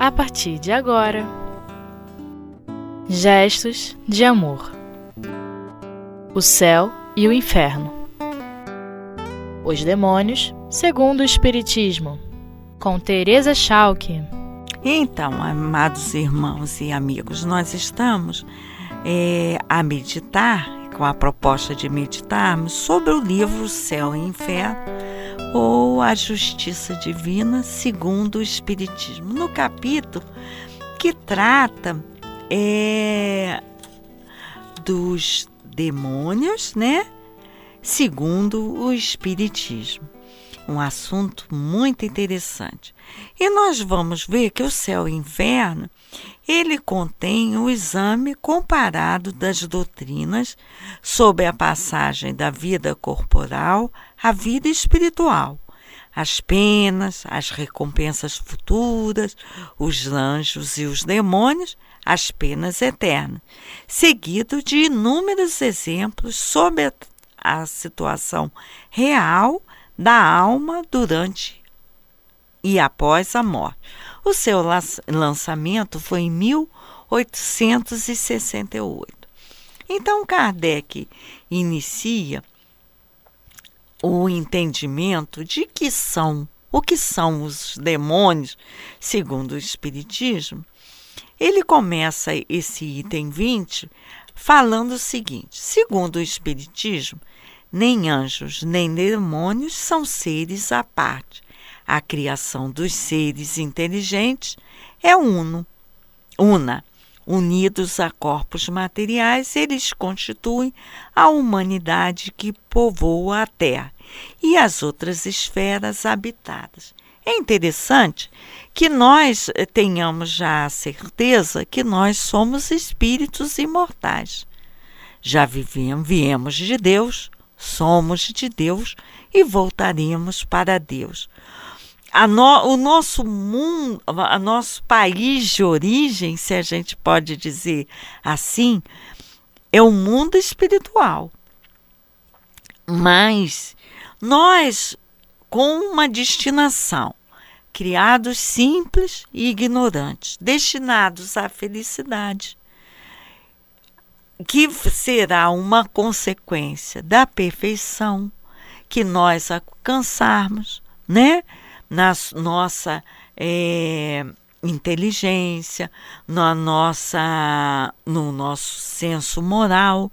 a partir de agora. Gestos de amor. O céu e o inferno. Os demônios, segundo o Espiritismo. Com Teresa Schalke. Então, amados irmãos e amigos, nós estamos é, a meditar, com a proposta de meditarmos, sobre o livro Céu e Inferno ou a Justiça Divina segundo o Espiritismo. No capítulo que trata é, dos demônios, né? Segundo o Espiritismo um assunto muito interessante. E nós vamos ver que o céu e o inferno, ele contém o exame comparado das doutrinas sobre a passagem da vida corporal à vida espiritual, as penas, as recompensas futuras, os anjos e os demônios, as penas eternas, seguido de inúmeros exemplos sobre a, a situação real da alma durante e após a morte. O seu lançamento foi em 1868. Então Kardec inicia o entendimento de que são, o que são os demônios, segundo o espiritismo. Ele começa esse item 20 falando o seguinte: segundo o espiritismo, nem anjos, nem demônios são seres à parte. A criação dos seres inteligentes é uno, una. Unidos a corpos materiais, eles constituem a humanidade que povoa a Terra e as outras esferas habitadas. É interessante que nós eh, tenhamos já a certeza que nós somos espíritos imortais. Já vivemos, viemos de Deus, somos de Deus e voltaremos para Deus. No, o nosso mundo, o nosso país de origem, se a gente pode dizer assim, é o mundo espiritual. Mas nós, com uma destinação, criados simples e ignorantes, destinados à felicidade, que será uma consequência da perfeição que nós alcançarmos, né? Na nossa é, inteligência, na nossa, no nosso senso moral,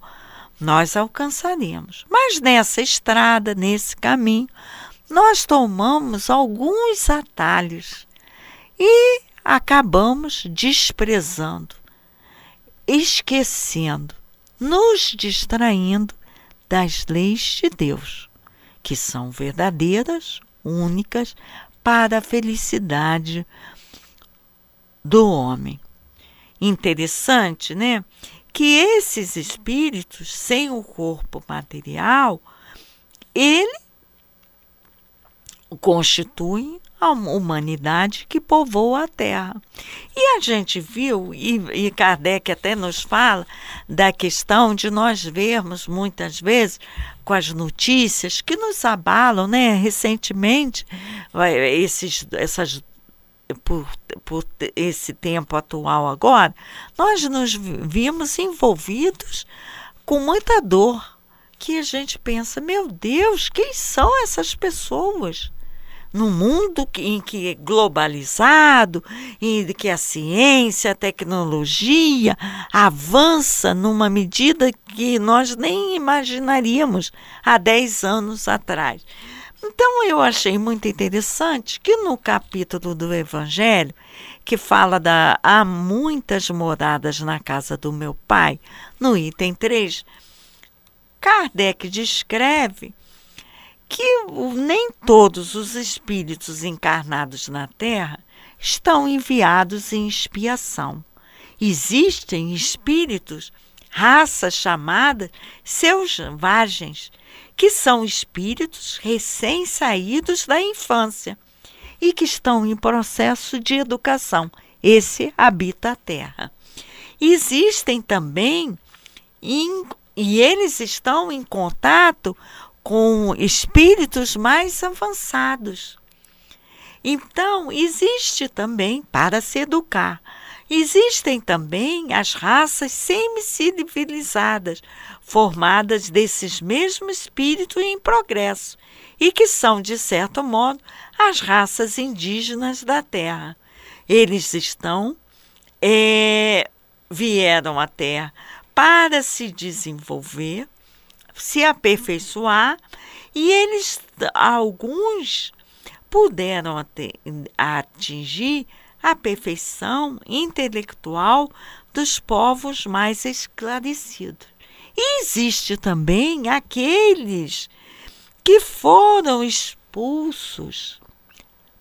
nós alcançaremos. Mas nessa estrada, nesse caminho, nós tomamos alguns atalhos e acabamos desprezando, esquecendo nos distraindo das leis de Deus, que são verdadeiras, únicas para a felicidade do homem. Interessante, né? Que esses espíritos, sem o corpo material, ele constituem a humanidade que povoa a Terra. E a gente viu, e, e Kardec até nos fala, da questão de nós vermos muitas vezes com as notícias que nos abalam, né? Recentemente, esses, essas por, por esse tempo atual agora, nós nos vimos envolvidos com muita dor, que a gente pensa, meu Deus, quem são essas pessoas? No mundo em que é globalizado, em que a ciência, a tecnologia avança numa medida que nós nem imaginaríamos há 10 anos atrás. Então eu achei muito interessante que no capítulo do Evangelho, que fala da há muitas moradas na casa do meu pai, no item 3, Kardec descreve que nem todos os espíritos encarnados na Terra estão enviados em expiação. Existem espíritos, raças chamadas selvagens, que são espíritos recém-saídos da infância e que estão em processo de educação. Esse habita a Terra. Existem também, em, e eles estão em contato com espíritos mais avançados. Então, existe também para se educar. Existem também as raças semi-civilizadas, formadas desses mesmos espíritos em progresso, e que são, de certo modo, as raças indígenas da Terra. Eles estão, é, vieram à Terra para se desenvolver, se aperfeiçoar, e eles, alguns, puderam atingir a perfeição intelectual dos povos mais esclarecidos. E existe também aqueles que foram expulsos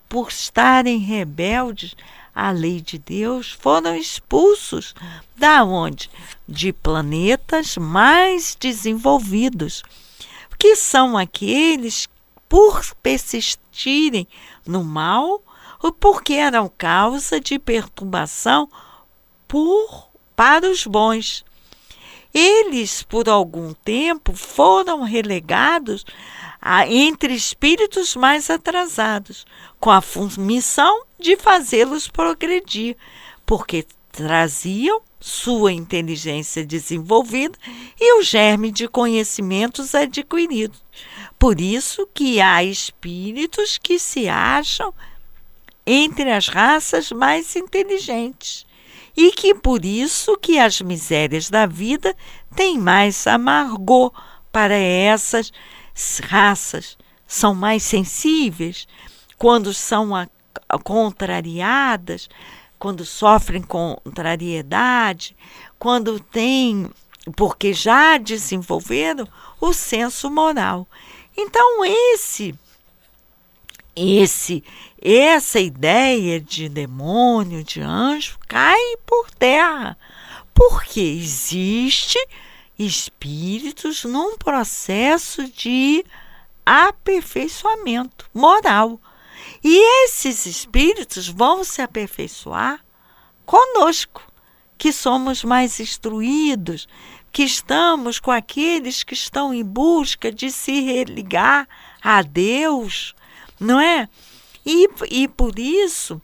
por estarem rebeldes à lei de Deus, foram expulsos da onde? De planetas mais desenvolvidos, que são aqueles por persistirem no mal porque eram causa de perturbação por, para os bons. Eles, por algum tempo, foram relegados a, entre espíritos mais atrasados, com a missão de fazê-los progredir, porque traziam sua inteligência desenvolvida e o germe de conhecimentos adquiridos. Por isso que há espíritos que se acham entre as raças mais inteligentes e que por isso que as misérias da vida têm mais amargor para essas raças, são mais sensíveis quando são a, a, contrariadas, quando sofrem contrariedade, quando têm, porque já desenvolveram o senso moral. Então esse esse essa ideia de demônio, de anjo, cai por terra, porque existe espíritos num processo de aperfeiçoamento moral. E esses espíritos vão se aperfeiçoar conosco, que somos mais instruídos, que estamos com aqueles que estão em busca de se religar a Deus, não é? E, e por isso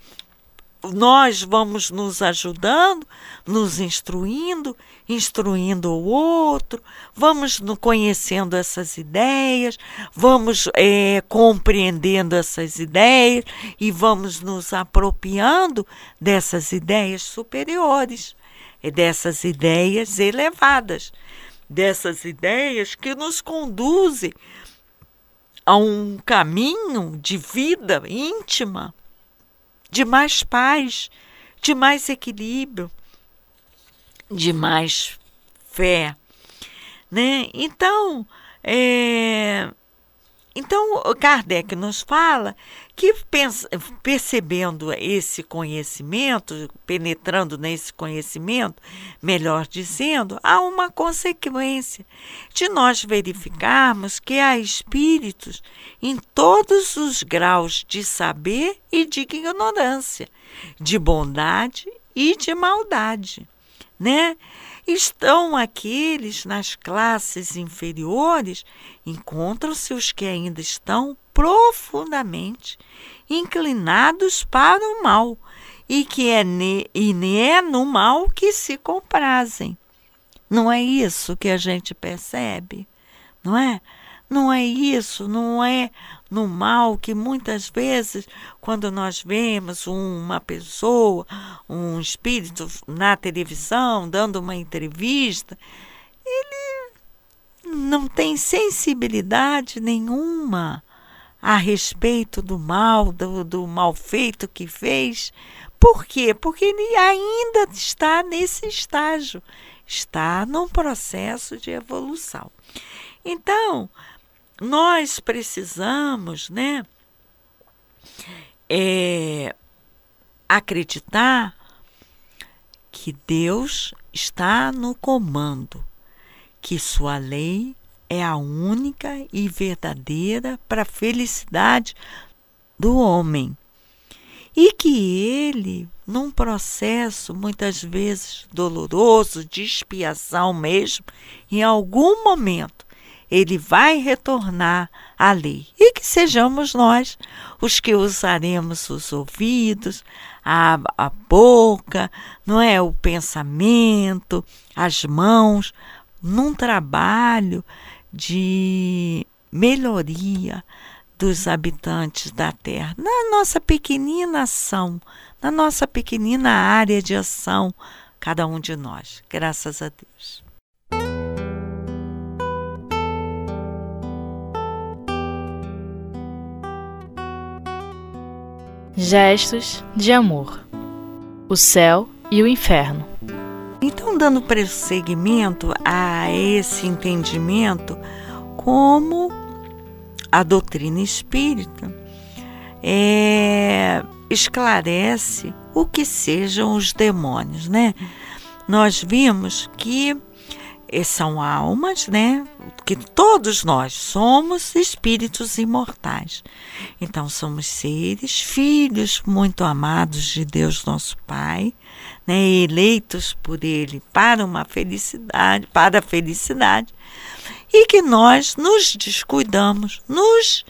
nós vamos nos ajudando, nos instruindo, instruindo o outro, vamos conhecendo essas ideias, vamos é, compreendendo essas ideias e vamos nos apropriando dessas ideias superiores, dessas ideias elevadas, dessas ideias que nos conduzem a um caminho de vida íntima, de mais paz, de mais equilíbrio, de mais fé, né? Então, é, então, Kardec nos fala que, percebendo esse conhecimento, penetrando nesse conhecimento, melhor dizendo, há uma consequência de nós verificarmos que há espíritos em todos os graus de saber e de ignorância, de bondade e de maldade, né? Estão aqueles nas classes inferiores, encontram-se os que ainda estão profundamente inclinados para o mal e que é ne, e é no mal que se comprazem. Não é isso que a gente percebe, não é? Não é isso, não é no mal que muitas vezes, quando nós vemos uma pessoa, um espírito na televisão, dando uma entrevista, ele não tem sensibilidade nenhuma a respeito do mal, do, do mal feito que fez. Por quê? Porque ele ainda está nesse estágio, está num processo de evolução. Então, nós precisamos, né, é, acreditar que Deus está no comando, que sua lei é a única e verdadeira para a felicidade do homem. E que ele, num processo muitas vezes doloroso, de expiação mesmo, em algum momento, ele vai retornar à lei. E que sejamos nós os que usaremos os ouvidos, a, a boca, não é? O pensamento, as mãos, num trabalho de melhoria dos habitantes da Terra, na nossa pequenina ação, na nossa pequenina área de ação, cada um de nós. Graças a Deus. Gestos de amor. O céu e o inferno. Então, dando prosseguimento a esse entendimento, como a doutrina espírita é, esclarece o que sejam os demônios, né? Nós vimos que são almas, né? Que todos nós somos espíritos imortais. Então somos seres, filhos muito amados de Deus nosso Pai, né? Eleitos por Ele para uma felicidade, para a felicidade, e que nós nos descuidamos, nos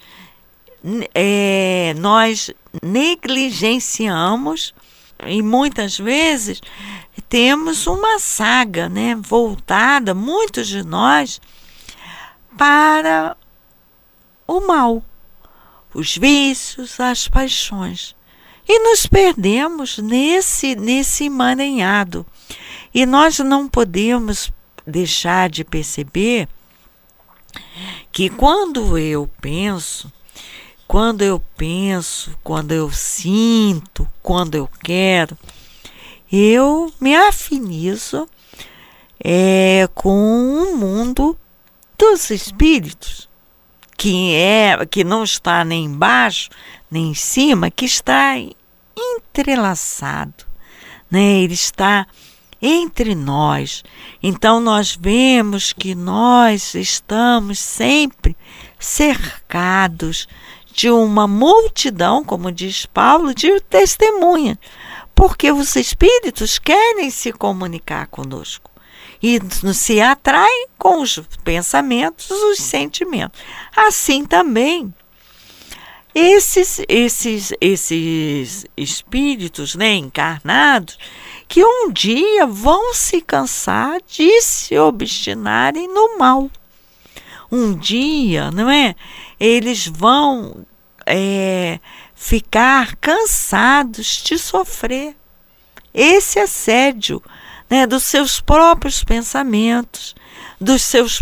é, nós negligenciamos e muitas vezes temos uma saga né, voltada, muitos de nós, para o mal, os vícios, as paixões. E nos perdemos nesse, nesse emaranhado. E nós não podemos deixar de perceber que quando eu penso, quando eu penso, quando eu sinto, quando eu quero, eu me afinizo é, com o mundo dos espíritos, que é que não está nem embaixo nem em cima, que está entrelaçado, né? Ele está entre nós. Então nós vemos que nós estamos sempre cercados de uma multidão, como diz Paulo, de testemunhas porque os espíritos querem se comunicar conosco e se atraem com os pensamentos, os sentimentos. Assim também esses esses esses espíritos né, encarnados que um dia vão se cansar de se obstinarem no mal. Um dia, não é? Eles vão é, ficar cansados de sofrer esse assédio né, dos seus próprios pensamentos, dos seus,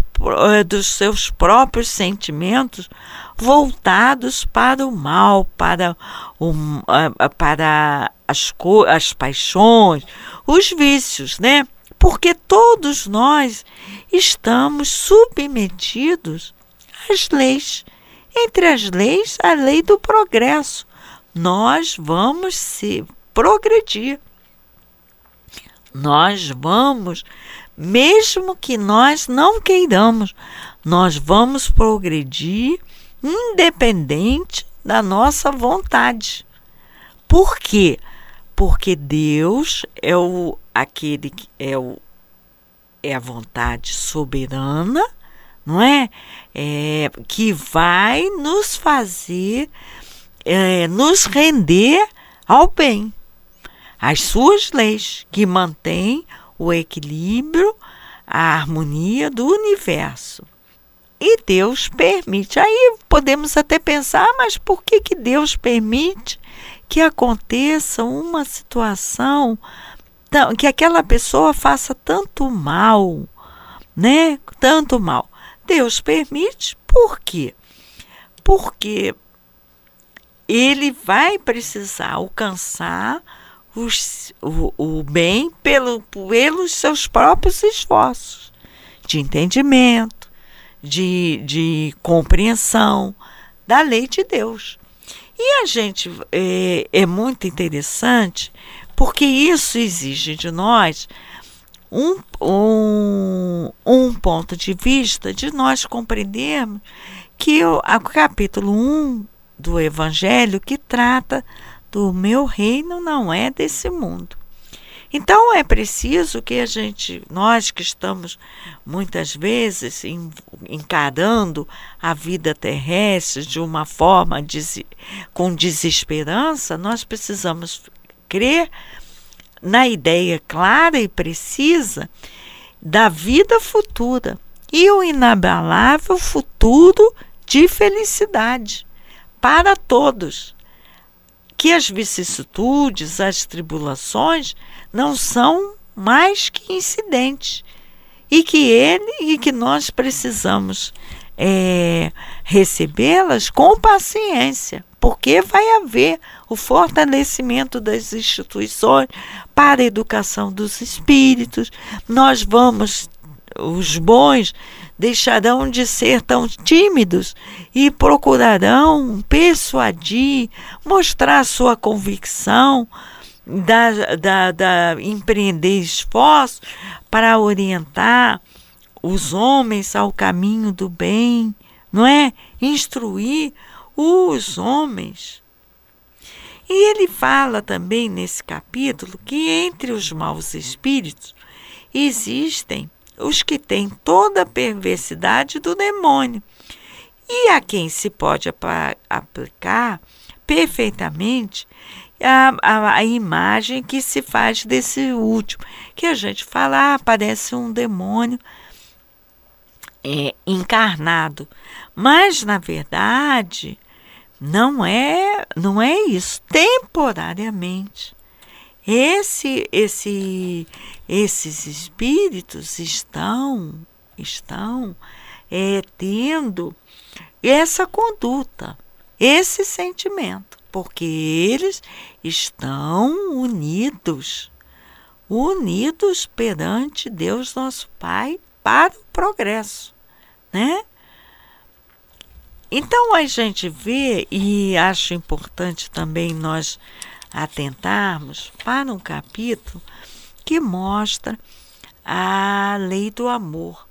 eh, dos seus próprios sentimentos voltados para o mal, para, o, para as, as paixões, os vícios, né? Porque todos nós estamos submetidos às leis. Entre as leis, a lei do progresso, nós vamos se progredir. Nós vamos, mesmo que nós não queiramos, nós vamos progredir independente da nossa vontade. Por quê? Porque Deus é o aquele que é o é a vontade soberana, não é? é que vai nos fazer é, nos render ao bem, às suas leis que mantêm o equilíbrio, a harmonia do universo. E Deus permite. Aí podemos até pensar, mas por que, que Deus permite que aconteça uma situação que aquela pessoa faça tanto mal, né? Tanto mal. Deus permite, por quê? Porque ele vai precisar alcançar os, o, o bem pelo, pelos seus próprios esforços de entendimento, de, de compreensão da lei de Deus. E a gente é, é muito interessante porque isso exige de nós um, um, um ponto de vista de nós compreendermos que o, o capítulo 1 do Evangelho que trata do meu reino não é desse mundo. Então é preciso que a gente, nós que estamos muitas vezes encarando a vida terrestre de uma forma des, com desesperança, nós precisamos crer na ideia clara e precisa da vida futura e o inabalável futuro de felicidade para todos. Que as vicissitudes, as tribulações não são mais que incidentes e que ele e que nós precisamos é, recebê-las com paciência, porque vai haver o fortalecimento das instituições para a educação dos espíritos. Nós vamos, os bons deixarão de ser tão tímidos e procurarão persuadir, mostrar sua convicção, da, da, da empreender esforços para orientar os homens ao caminho do bem, não é? Instruir os homens. E ele fala também nesse capítulo que entre os maus espíritos existem os que têm toda a perversidade do demônio. E a quem se pode aplicar perfeitamente a, a, a, imagem que se faz desse último, que a gente fala, ah, parece um demônio é, encarnado, mas na verdade não é, não é isso. Temporariamente, esse, esse, esses espíritos estão, estão é, tendo essa conduta, esse sentimento porque eles estão unidos, unidos perante Deus nosso Pai para o progresso, né? Então a gente vê e acho importante também nós atentarmos para um capítulo que mostra a lei do amor.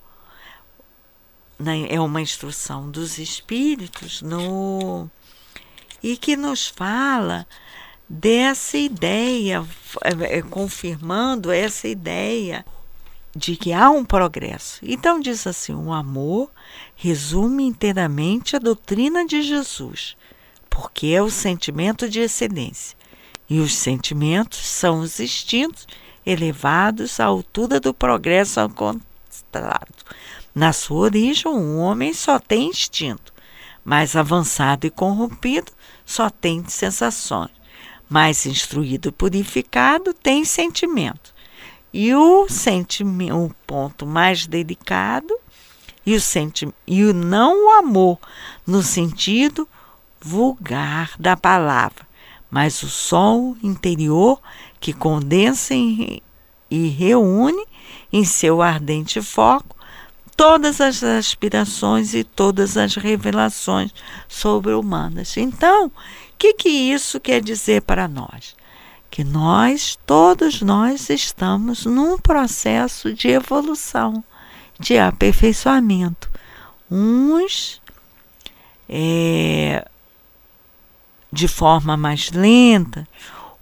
Né? É uma instrução dos espíritos no e que nos fala dessa ideia, é, é, confirmando essa ideia de que há um progresso. Então diz assim: o amor resume inteiramente a doutrina de Jesus, porque é o sentimento de excelência. E os sentimentos são os instintos elevados à altura do progresso encontrado. Na sua origem, um homem só tem instinto, mais avançado e corrompido só tem sensações. Mais instruído e purificado tem sentimento. E o sentimento, o ponto mais delicado, e o, senti e o não o amor no sentido vulgar da palavra, mas o sol interior que condensa e reúne em seu ardente foco todas as aspirações e todas as revelações sobre humanas. Então, o que, que isso quer dizer para nós? Que nós, todos nós, estamos num processo de evolução, de aperfeiçoamento. Uns é, de forma mais lenta,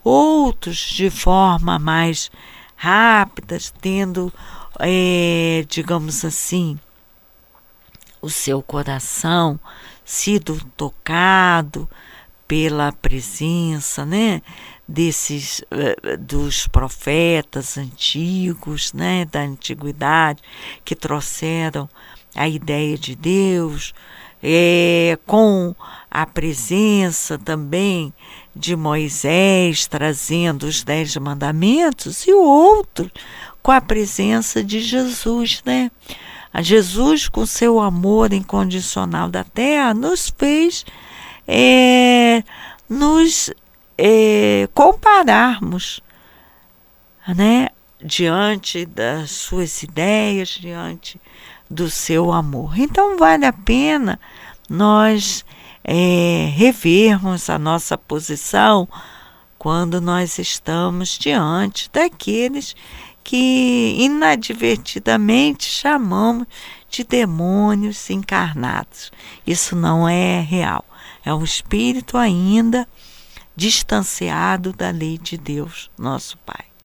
outros de forma mais rápida, tendo é, digamos assim, o seu coração sido tocado pela presença, né, desses uh, dos profetas antigos, né, da antiguidade que trouxeram a ideia de Deus, é, com a presença também de Moisés trazendo os dez mandamentos e o outro com a presença de Jesus, né? A Jesus, com seu amor incondicional da terra, nos fez é, nos é, compararmos, né? Diante das suas ideias, diante do seu amor. Então, vale a pena nós é, revermos a nossa posição quando nós estamos diante daqueles que inadvertidamente chamamos de demônios encarnados. Isso não é real. É um espírito ainda distanciado da lei de Deus, nosso Pai.